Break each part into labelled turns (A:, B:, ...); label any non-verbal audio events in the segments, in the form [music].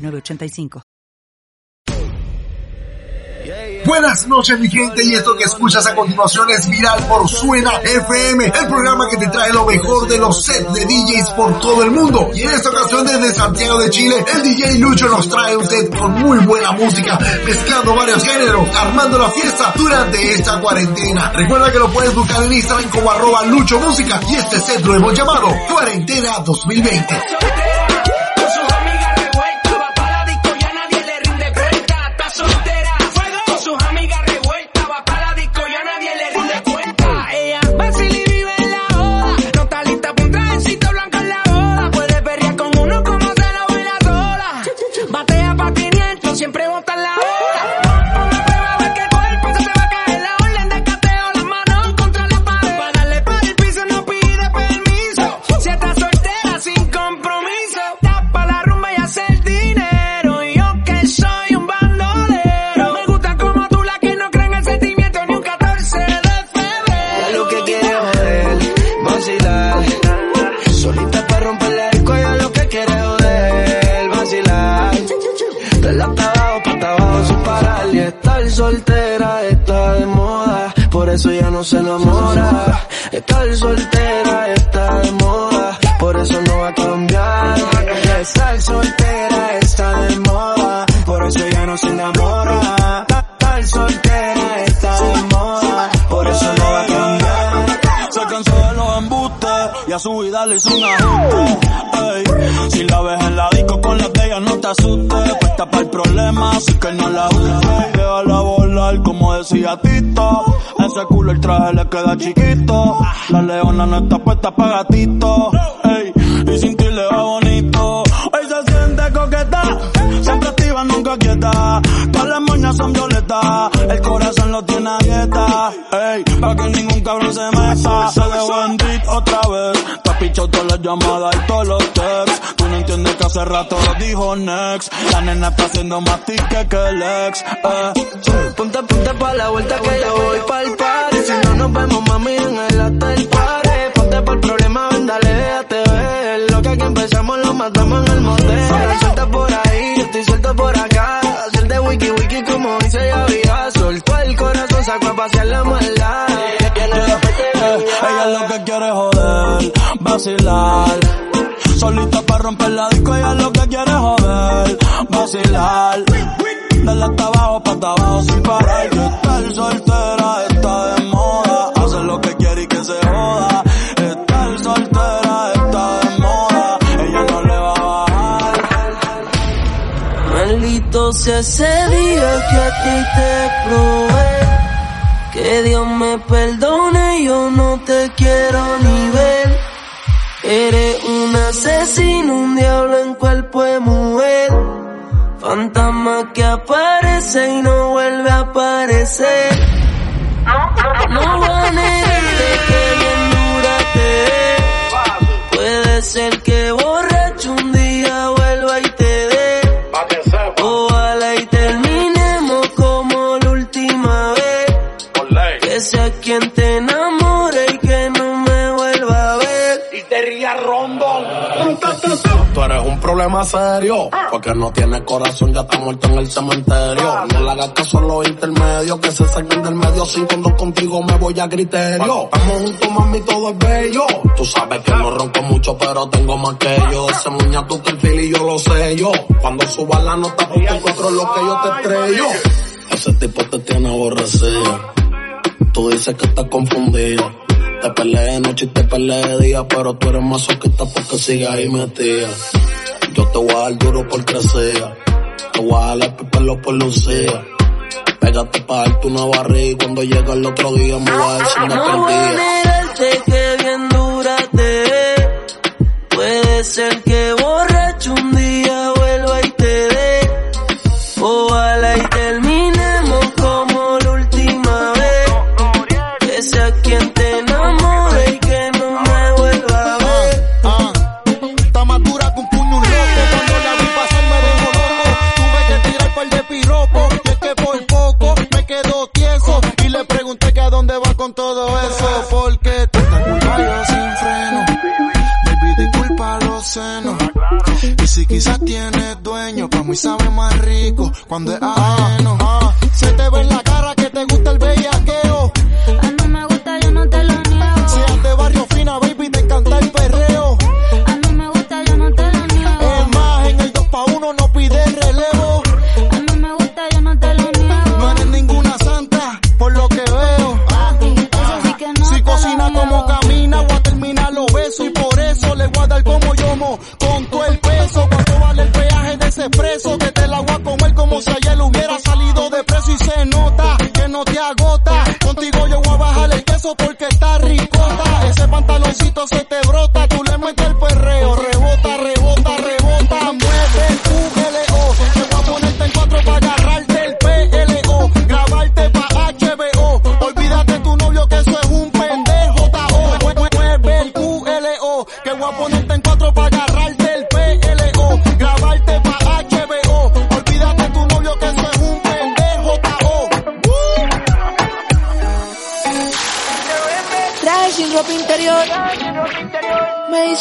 A: 906985.
B: Buenas noches mi gente y esto que escuchas a continuación es Viral por Suena FM, el programa que te trae lo mejor de los sets de DJs por todo el mundo. Y en esta ocasión desde Santiago de Chile, el DJ Lucho nos trae un set con muy buena música, mezclando varios géneros, armando la fiesta durante esta cuarentena. Recuerda que lo puedes buscar en Instagram como arroba Lucho Música y este set lo hemos llamado Cuarentena 2020.
C: Y
D: a
E: su vida le hizo un ajuste. Ey, si la ves en la disco con la de no te asustes. Puesta para el problema, así que no la uses. Déjala volar como decía Tito. Ese culo el traje le queda chiquito. La leona no está puesta para gatito. Ey, y sin ti le va bonito. Hoy se siente coqueta, siempre activa, nunca quieta. Todas las moñas son violetas, corazón lo tiene dieta. Ey, para que ningún cabrón se meta. Se dejó en otra vez. Te ha pichado todas las llamadas y todos los texts. Tú no entiendes que hace rato dijo next. La nena está haciendo más tique que el ex. Eh.
D: Ponte, ponte pa' la vuelta que yo voy pa'l party. Si no nos vemos, mami, en el hotel party. Ponte pa'l problema, ven, dale, déjate ver. Lo que aquí empezamos lo matamos en el motel. Suelta por ahí, yo estoy suelto por acá. Hacer de wiki wiki como dice ya el corazón, sacó a pasear la maldad.
E: Eh, ella lo que quiere es joder, vacilar. Solita para romper la disco, ella lo que quiere es joder, vacilar. Dale hasta abajo, pa' abajo sin parar. Que estar soltera está de moda. Hace lo que quiere y que se joda.
D: Sea ese día que a ti te probé. Que Dios me perdone, yo no te quiero ni ver. Eres un asesino, un diablo en cuerpo de mujer. Fantasma que aparece y no vuelve a aparecer. No va a que bien dura te. Puede ser que borracho Que sea quien te enamore y que no me vuelva a ver.
F: y te ría rondón. Tú eres un problema serio, porque no tienes corazón, ya está muerto en el cementerio. No le hagas caso a los intermedios, que se saquen del medio, sin cuando contigo me voy a criterio. Estamos juntos, mami, todo es bello. Tú sabes que no ronco mucho, pero tengo más que yo. Ese muña tú que el fil y yo lo sé yo. Cuando suba la nota, porque encuentro lo que yo te estrello. Ese tipo te tiene aborrecida. Tú dices que estás confundida. Te peleé de noche y te peleé de día, pero tú eres masoquista porque sigues ahí metida. Yo te voy a dar duro por crecer. Te voy a dar el pelo por lucía. Pégate pa' darte una barriga y cuando llega el otro día me voy a decir una
D: No voy a
F: perdida.
D: negarte que bien dura te dé. Puede ser que borracho un día
G: con todo eso porque tú te culpa yo sin freno. Baby, disculpa los senos. Y si quizás tienes dueño, pa' muy sabe más rico cuando es ajeno.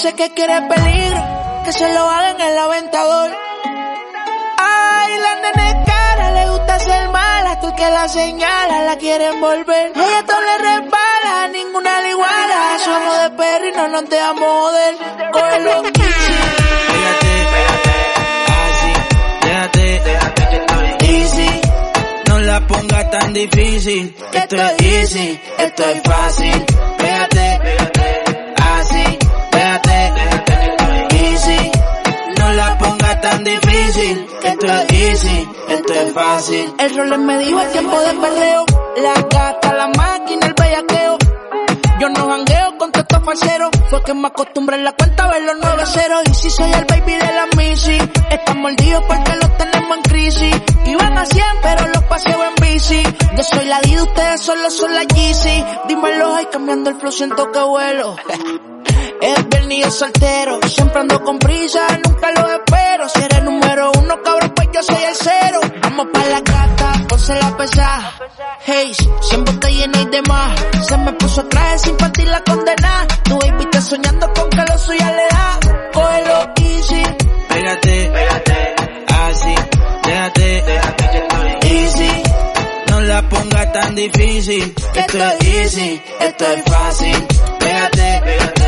H: Dice que quiere peligro, que se lo hagan en el aventador. Ay, la nena es cara, le gusta ser mala, hasta el que la señala la quieren volver. Ella todo le resbala, ninguna le iguala. Somos de perro y no nos dejamos joder.
I: Pégate, [laughs] déjate, easy. No la pongas tan difícil,
H: Que
I: esto es
H: esto es
I: easy, esto es fácil. Pégate, así, pongas tan difícil, esto es easy, esto es fácil.
H: El rol me dijo el tiempo de perreo. La gata, la máquina, el bellaqueo. Yo no jangueo con todos estos falseros. Fue que me acostumbré en la cuenta a ver los nueve ceros. Y si soy el baby de la Missy, están mordidos porque los tenemos en crisis. Iban a 100, pero los paseo en bici. Yo soy la D, ustedes solo son la Yeezy. Dímelo, ay, cambiando el flow, siento que vuelo. [laughs] Es viernes soltero, siempre ando con prisa, nunca lo espero. Si eres número uno, cabrón, pues yo soy el cero. Vamos pa' la gata, ponse la pesada. Hey, siempre está llena y demás. Se me puso traje sin partir la condena. Tu baby está soñando con que lo suya le da. Cógelo easy,
I: Pégate, así, déjate, easy. No la pongas tan difícil, esto es easy, esto es fácil. Pégate, así,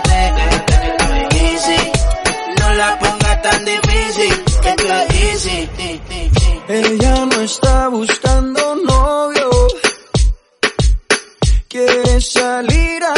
I: déjate, easy. No la pongas tan difícil, esto es easy.
J: Ella no está buscando novio. Quiere salir a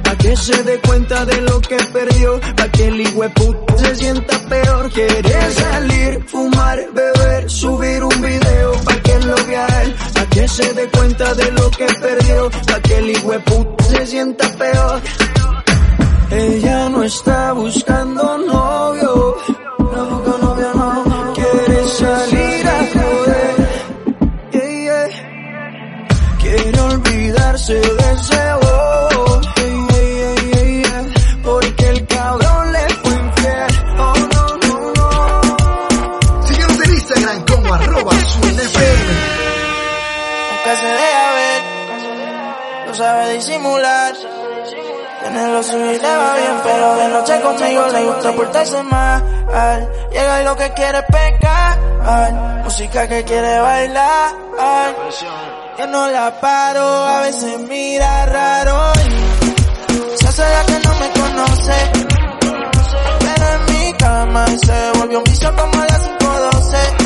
J: que se dé cuenta de lo que perdió, pa' que el hijueputa se sienta peor. Quiere salir, fumar, beber, subir un video pa' que lo vea él, pa' que se dé cuenta de lo que perdió, pa' que el hijueputa se sienta peor. Ella no está buscando novio, no busca novio, no, quiere salir a joder. Quiere olvidarse de ese.
H: Nunca se deja ver. No sabe disimular. Tiene lo suyo y le va bien, pero de noche conmigo le gusta portarse mal. Llega y lo que quiere pecar. Música que quiere bailar. Yo no la paro, a veces mira raro. y Se hace la que no me conoce. Pero en mi cama se volvió un vicio como a las 512.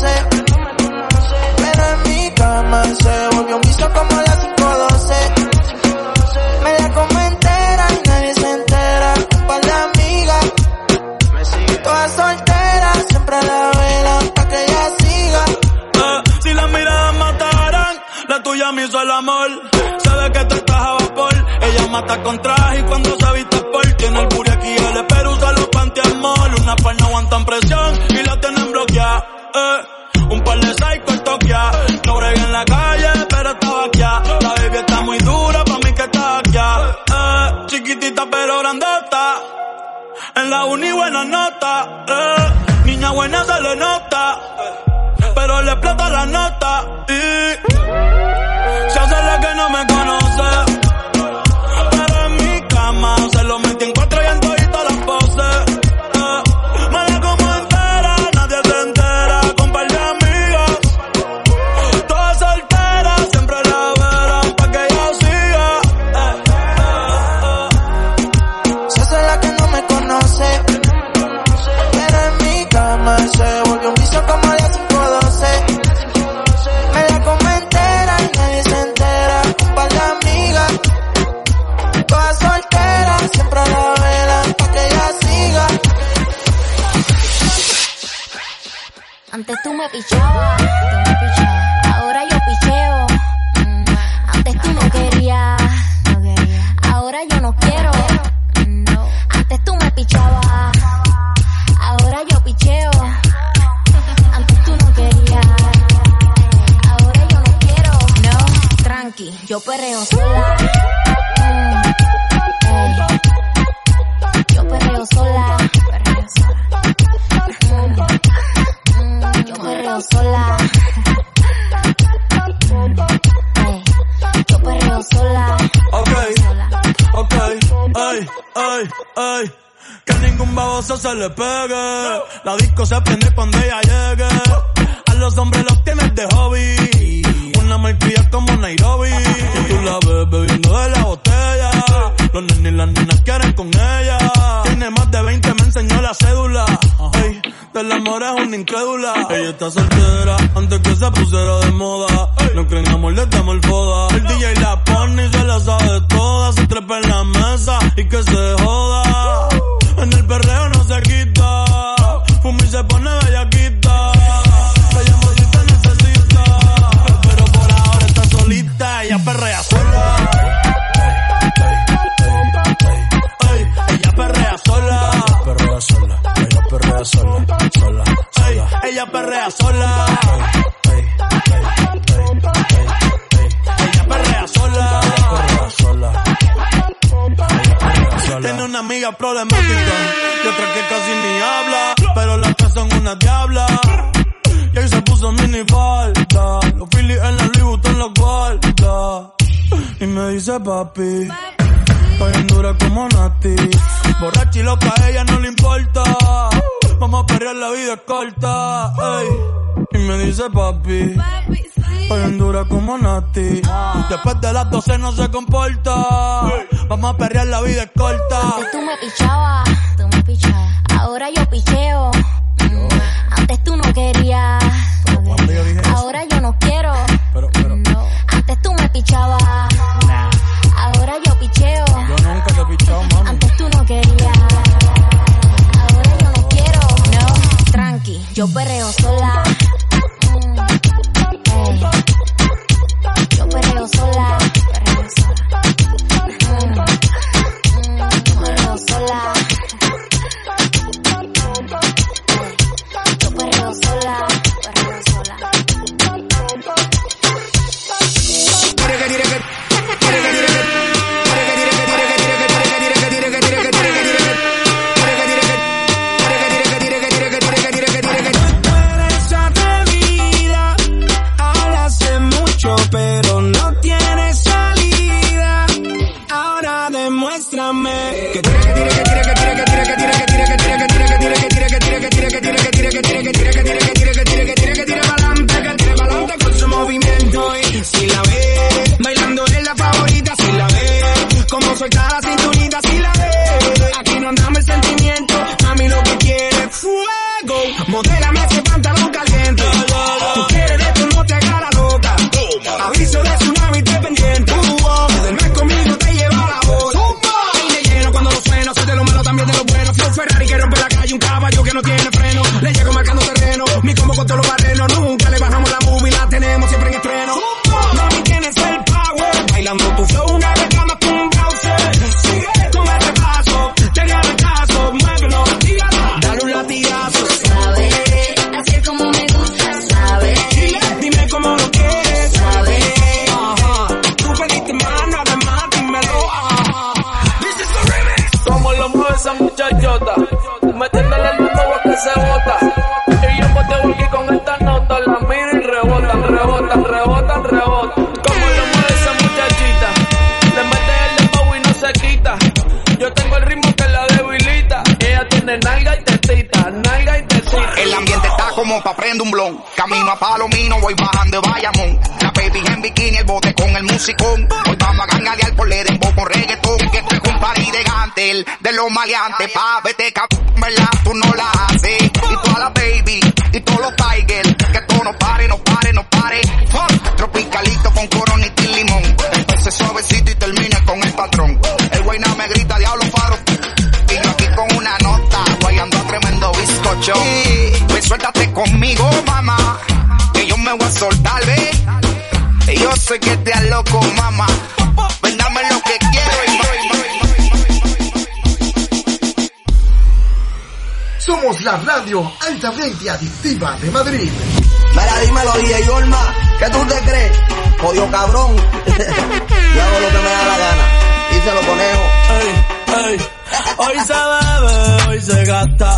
E: Pero en mi cama se volvió un guiso como las 512. Me la como entera y nadie se entera. Pa' la amiga, todas solteras, siempre a la vela, pa' que ella siga. Eh,
I: si las miradas mataran, la tuya me hizo el amor. Sabe que tú estás a vapor, ella mata con traje y cuando
K: Antes tú me pichabas, tú me pichabas. Ahora yo picheo. Mm. Antes tú no querías. Ahora yo no quiero. Antes tú me pichabas. Ahora yo picheo. Antes tú no querías. Ahora yo no quiero. No, tranqui, yo perreo sola.
E: se le pegue. La disco se prende cuando ella llegue. A los hombres los tienes de hobby. Una marquilla como Nairobi. Tú la ves bebiendo de la botella. Los nenes y las nenas quieren con ella. Tiene más de 20, me enseñó la cédula. Ey, del amor es una incrédula. Ella está soltera antes que se pusiera de moda. No creen amor, le damos el foda. papi. Estoy en dura como Nati. Borracha y loca, a ella no le importa. Vamos a perrear, la vida corta. Ey. Y me dice papi. Hoy en dura como Nati. Después de las 12 no se comporta. Vamos a perrear, la vida es corta.
K: Tú me pichabas.
L: que tira, que
M: tira. Pa' prender un blon. Camino a Palomino, voy bajando de Bayamón. La baby en bikini, el bote con el musicón. Hoy vamos a gangarear por le dembow con reggaetón. Que esto es un party de gantel, de los maleantes. Pa' vete cap, ¿verdad? Tú no la haces. Y toda la baby, y todos los tigers. Que todo no pare, no pare, no pare. Tropicalito con coronita y limón. Empecé suavecito y termine con el patrón. El güey no me grita, diablo faro. Y aquí con una nota, guayando a tremendo bizcocho. Pues suéltate conmigo, mamá, que yo me voy a soltar, ve. Y yo sé que te loco, mamá. Ven, dame lo que quiero y
N: Somos la radio altamente adictiva de Madrid.
O: Mira, dímelo, DJ Olma, ¿qué tú te crees? Jodido cabrón. Yo hago lo que me da la gana. Díselo, conejo.
E: Ey, ey. Hoy se bebe, hoy se gasta,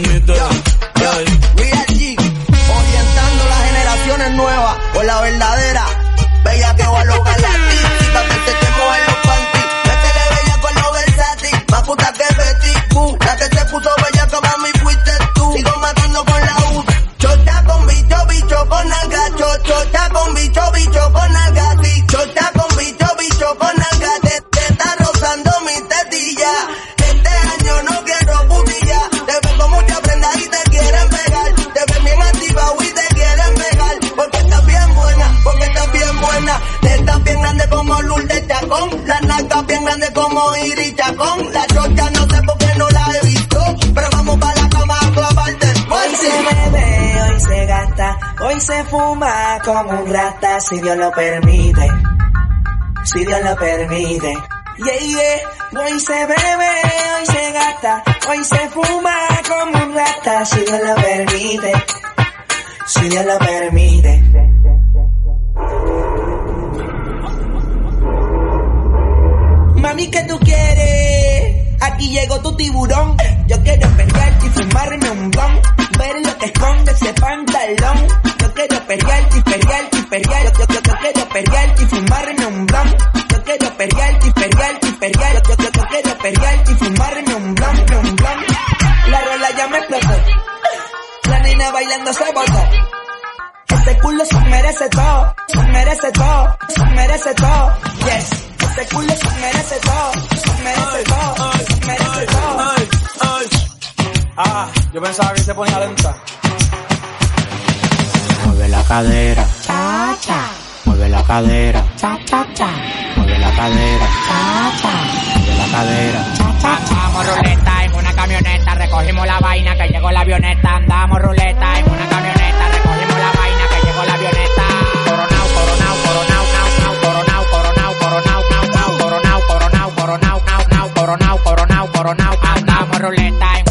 O: Se
P: gasta, hoy se fuma como un rata, si Dios lo permite. Si Dios lo permite. Yeah, yeah. Hoy se bebe, hoy se gasta, hoy se fuma como un rata, si Dios lo permite. Si Dios lo permite. Mami, ¿qué tú quieres? Aquí llegó tu tiburón. Yo quiero pelearte y fumarme un blon. Ver lo que esconde ese pantalón. Yo quiero pelearte y pelearte y pelear. Yo, yo, yo, quiero pelearte y fumarme un. Yo quiero. La rola ya me explotó. La nena bailando se botó. Este culo se merece todo, se merece todo, se merece todo, yes. Este culo se merece todo, se merece todo,
E: Ah, yo pensaba que se ponía lenta.
Q: Mueve la cadera,
K: Cha, cha,
Q: mueve la cadera,
K: cha, cha, cha,
Q: mueve la cadera,
K: cha, cha,
Q: mueve la cadera.
K: cha, cha, cha.
R: Andamos ruleta en una camioneta, recogimos la vaina que llegó la avioneta. Andamos ruleta en una camioneta, recogimos la vaina que llegó la avioneta. Coronao, coronao, coronao, nao, nao, coronao, coronao, coronao, nao, nao, coronao, coronao, coronao, nao, nao, coronao, coronao, coronao. Andamos ruleta en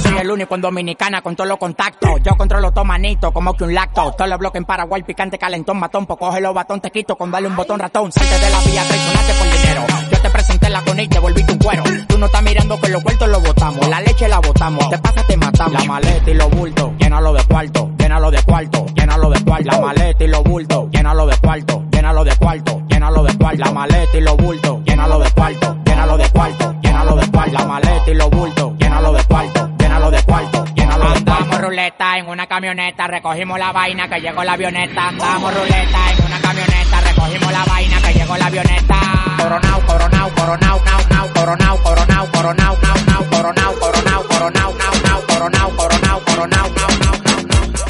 R: soy el único en Dominicana con todos los contactos. Yo controlo todo manito, como que un lacto. Todos los bloques en Paraguay, picante, calentón, matón. Pues coge los batón, te quito con darle un botón ratón. Salte de la vía, traicionaste por dinero. Yo te presenté la con y te volviste un cuero. Tú no estás mirando que los cuartos los botamos. La leche la botamos. Te pasa, te matamos. La maleta y los bultos, llénalo de cuarto, llénalo de cuarto, llénalo de cuarto. La maleta y los bultos, llénalo de cuarto, llénalo de cuarto, llénalo de cuarto. La maleta y los bultos, llénalo de cuarto, llénalo de cuarto, llénalo de cuarto. La maleta y los bultos, ruleta en una camioneta, recogimos la vaina que llegó la avioneta. Andamos ruleta en una camioneta, recogimos la vaina que llegó la avioneta. Coronao, coronao, coronao, nao, nao, coronao, coronao, coronao, nao, nao, coronao, coronao, coronao, nao, nao, coronao, coronao, coronao, nao, nao,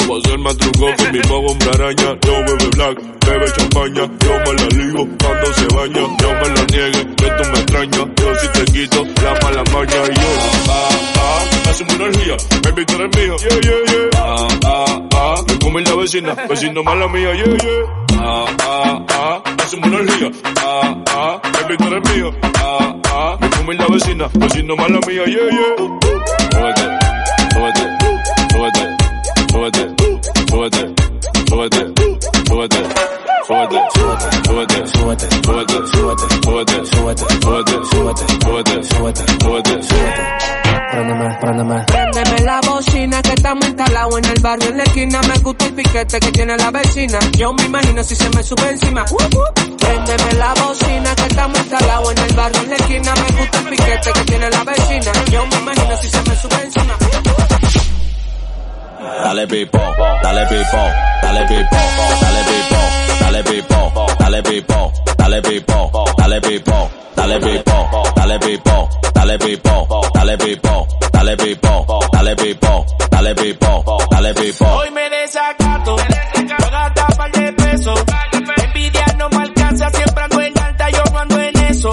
S: Tú vas a ser más truco con mi pago hombre araña. Yo bebe black, bebe champaña. Yo me la ligo cuando se baña. Yo me la niegue, que tú me extrañas. Yo si te quito la mala maña. Y yo, ah, ah, hacemos una energía. Baby, tú eres mío, yeah, yeah, yeah. Ah, ah, ah, me come la vecina. Vecino mala mía, yeah, yeah. Ah, ah, ah, hacemos una energía. Ah, ah, baby, tú eres mío. Ah, ah, me come la vecina. Vecino mala mía, yeah, yeah. Súbete, súbete, súbete, súbete, súbete, súbete, súbete, súbete, súbete,
Q: súbete,
S: súbete,
Q: súbete,
S: súbete,
Q: súbete,
S: súbete,
Q: súbete,
S: súbete,
Q: súbete,
S: súbete,
Q: súbete. Préndeme, préndeme.
T: Préndeme la bocina que estamos instalados en el barrio en la esquina. Me gusta el piquete que tiene la vecina. Yo me imagino si se me sube encima. Uh, uh. Préndeme la bocina que estamos instalados en el barrio en la esquina. Me gusta el piquete que tiene la vecina. Yo me imagino si se me sube encima.
U: Dale pipo, dale pipo, dale pipo, dale pipo, dale pipo, dale pipo, dale pipo, dale pipo, dale pipo, dale pipo, dale pipo, dale pipo, dale pipo, dale pipo, dale pipo, dale pipo.
B: Hoy me desacato, voy a gastar par de pesos. Envidia no me alcanza, siempre ando en alta, yo no ando en eso.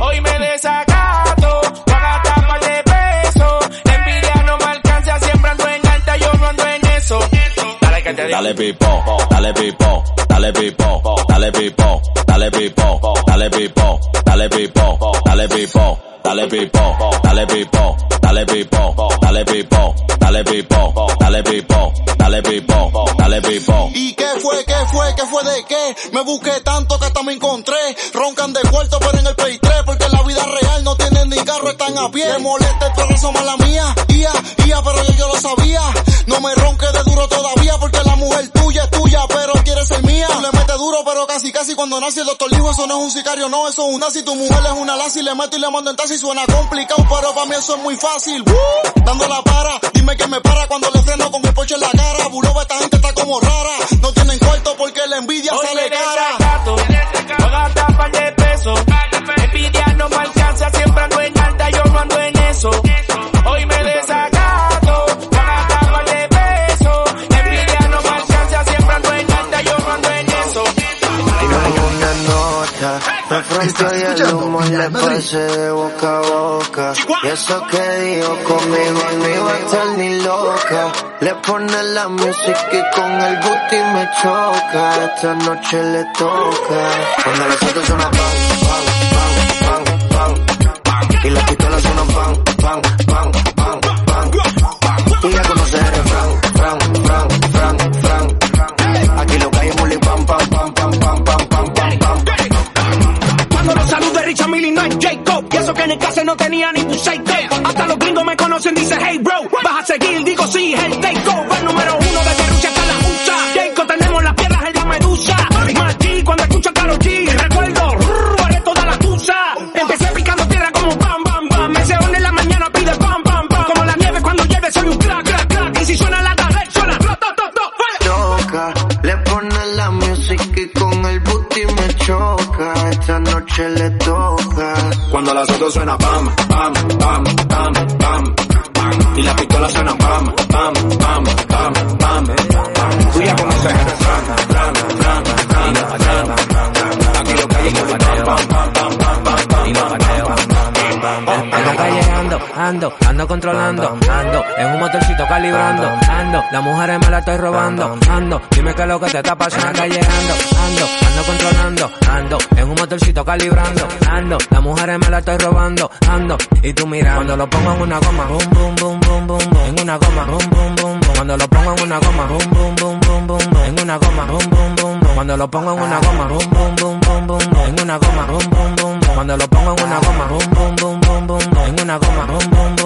B: Hoy me desacato, que te digo.
U: Dale pipo, dale pipo, dale pipo, dale pipo, dale pipo, dale pipo, dale pipo, dale pipo, dale pipo, dale pipo, dale pipo, dale pipo, dale pipo, dale pipo, dale pipo, dale pipo.
G: ¿Y qué fue, qué fue, qué fue de qué? Me busqué tanto que hasta me encontré. Roncan de cuarto pero en el Play 3 porque en la vida real no tienen ni carro, están a pie. Me molesta el progreso mala mía, ia, ia, pero yo, yo lo sabía. No me ronque de duro todavía porque la mujer tuya es tuya, pero quiere ser mía. Tú le metes duro pero casi casi cuando nace el doctor dijo eso no es un sicario, no, eso es un nazi. Tu mujer es una lazi, le meto y le mando en taxi. Suena complicado, pero para mí eso es muy fácil. Uh, dando la para, dime que me para cuando le freno con el pocho en la cara. Buloba, esta gente está como rara. No tienen cuarto porque la envidia
B: Hoy
G: sale cara.
B: Me
O: fronteó y el humo le pasé de boca a boca. Y eso que dijo conmigo no iba a estar ni loca. Le pone la música y con el booty me choca. Esta noche le toca. Cuando los otros suenan pam, pam, pam, pam, pam. Y las pistolas suenan pam, pam,
B: en el caso no tenía ni tu. Hasta los gringos me conocen, dice hey bro. Vas a suena pam, pam, pam, pam, pam. Y la pistola suena pam,
O: pam, pam, pam, pam. Tú ya conoces el refrán, fran, Aquí
U: lo que hay es pam, pam, pam, pam, pam, pam, pam, pam,
Q: ando controlando, ando, en un motorcito calibrando, ando, las mujeres me la estoy robando, ando, dime qué es lo que te está pasando acá llegando, ando, ando controlando, ando, en un motorcito calibrando, ando, las mujeres me la estoy robando, ando, y tú mira, cuando lo pongo en una goma, boom, boom, boom, boom, boom, boom, en una goma, boom, boom, boom, boom, cuando lo pongo en una goma, boom, boom, boom, boom, boom, boom, en una goma, boom, boom, boom, boom, cuando lo pongo en una goma, boom, boom, boom, boom, boom, boom, en una goma, boom, boom, boom, boom, cuando lo pongo en una goma, boom, boom, boom, boom, boom, en una goma, boom, boom, boom, boom,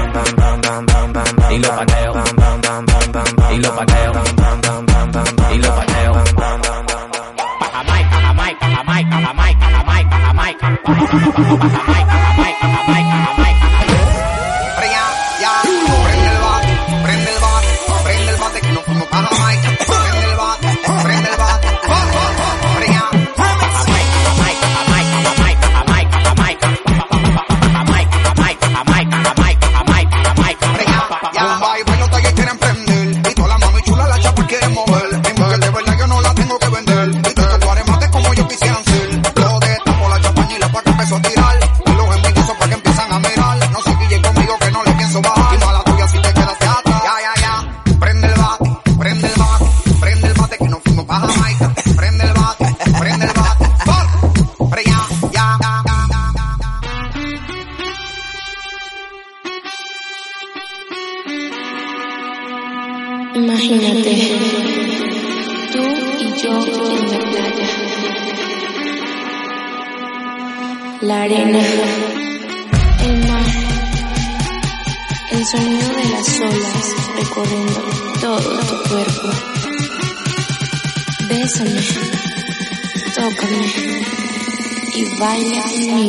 M: Y lo pateo. Y lo pateo. Y lo pateo.
Q: bam, bam, bam, bam, bam.
M: Pajamai, pajamai, pajamai, pajamai, pajamai,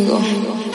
G: domingo.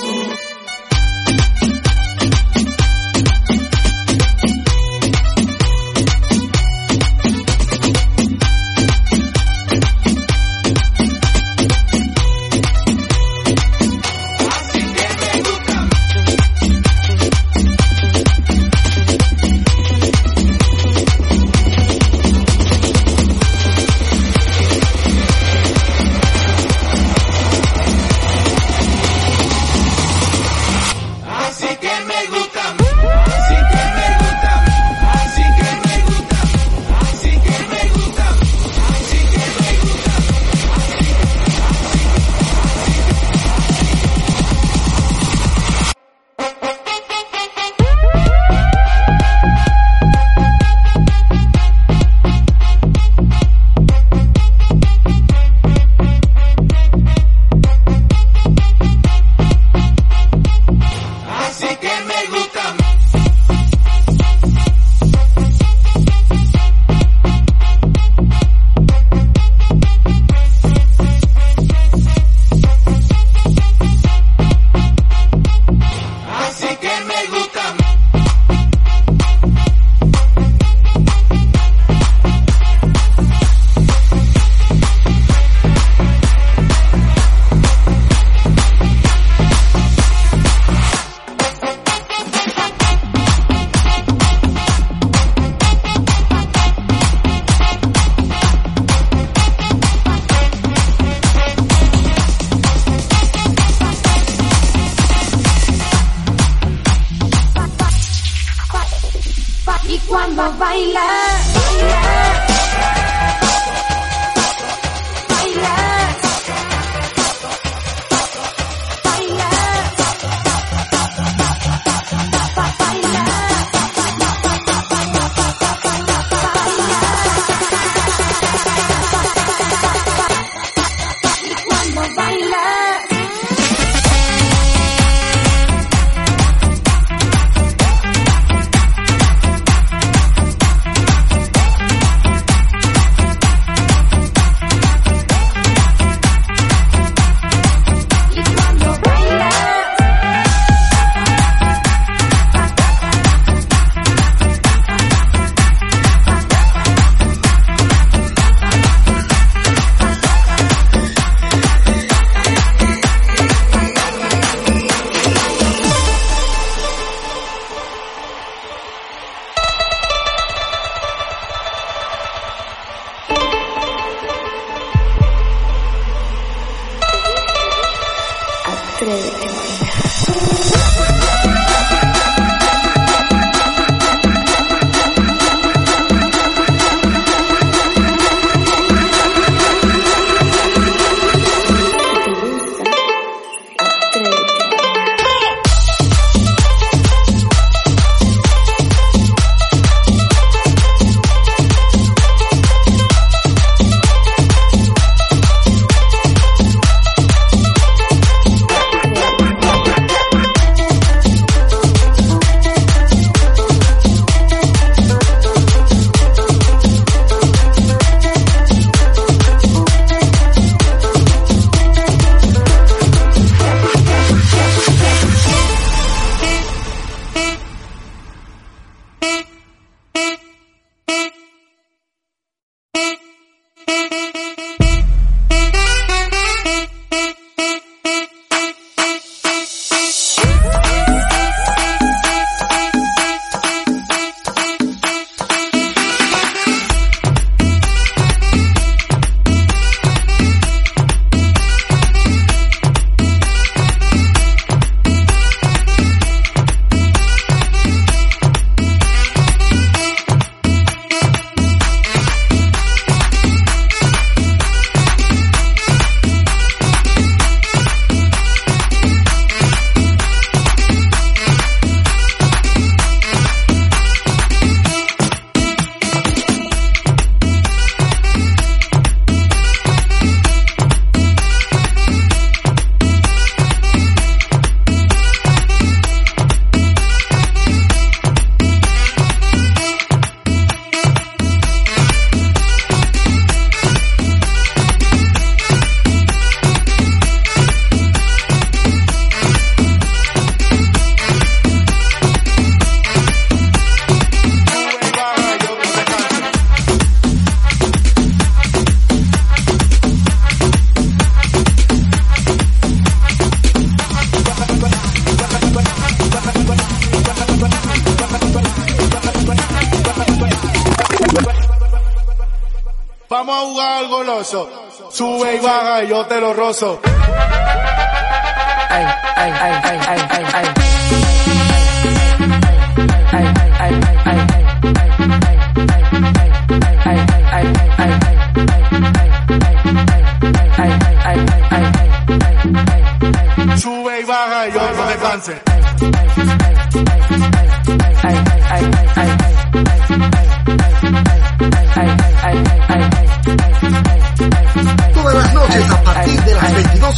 G: Jugar al goloso. Sube y baja y yo te lo rozo.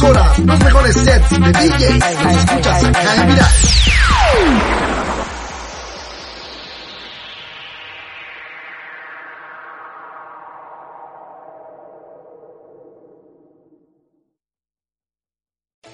N: Las 22 horas, los mejores sets de DJs escuchas acá en Viral.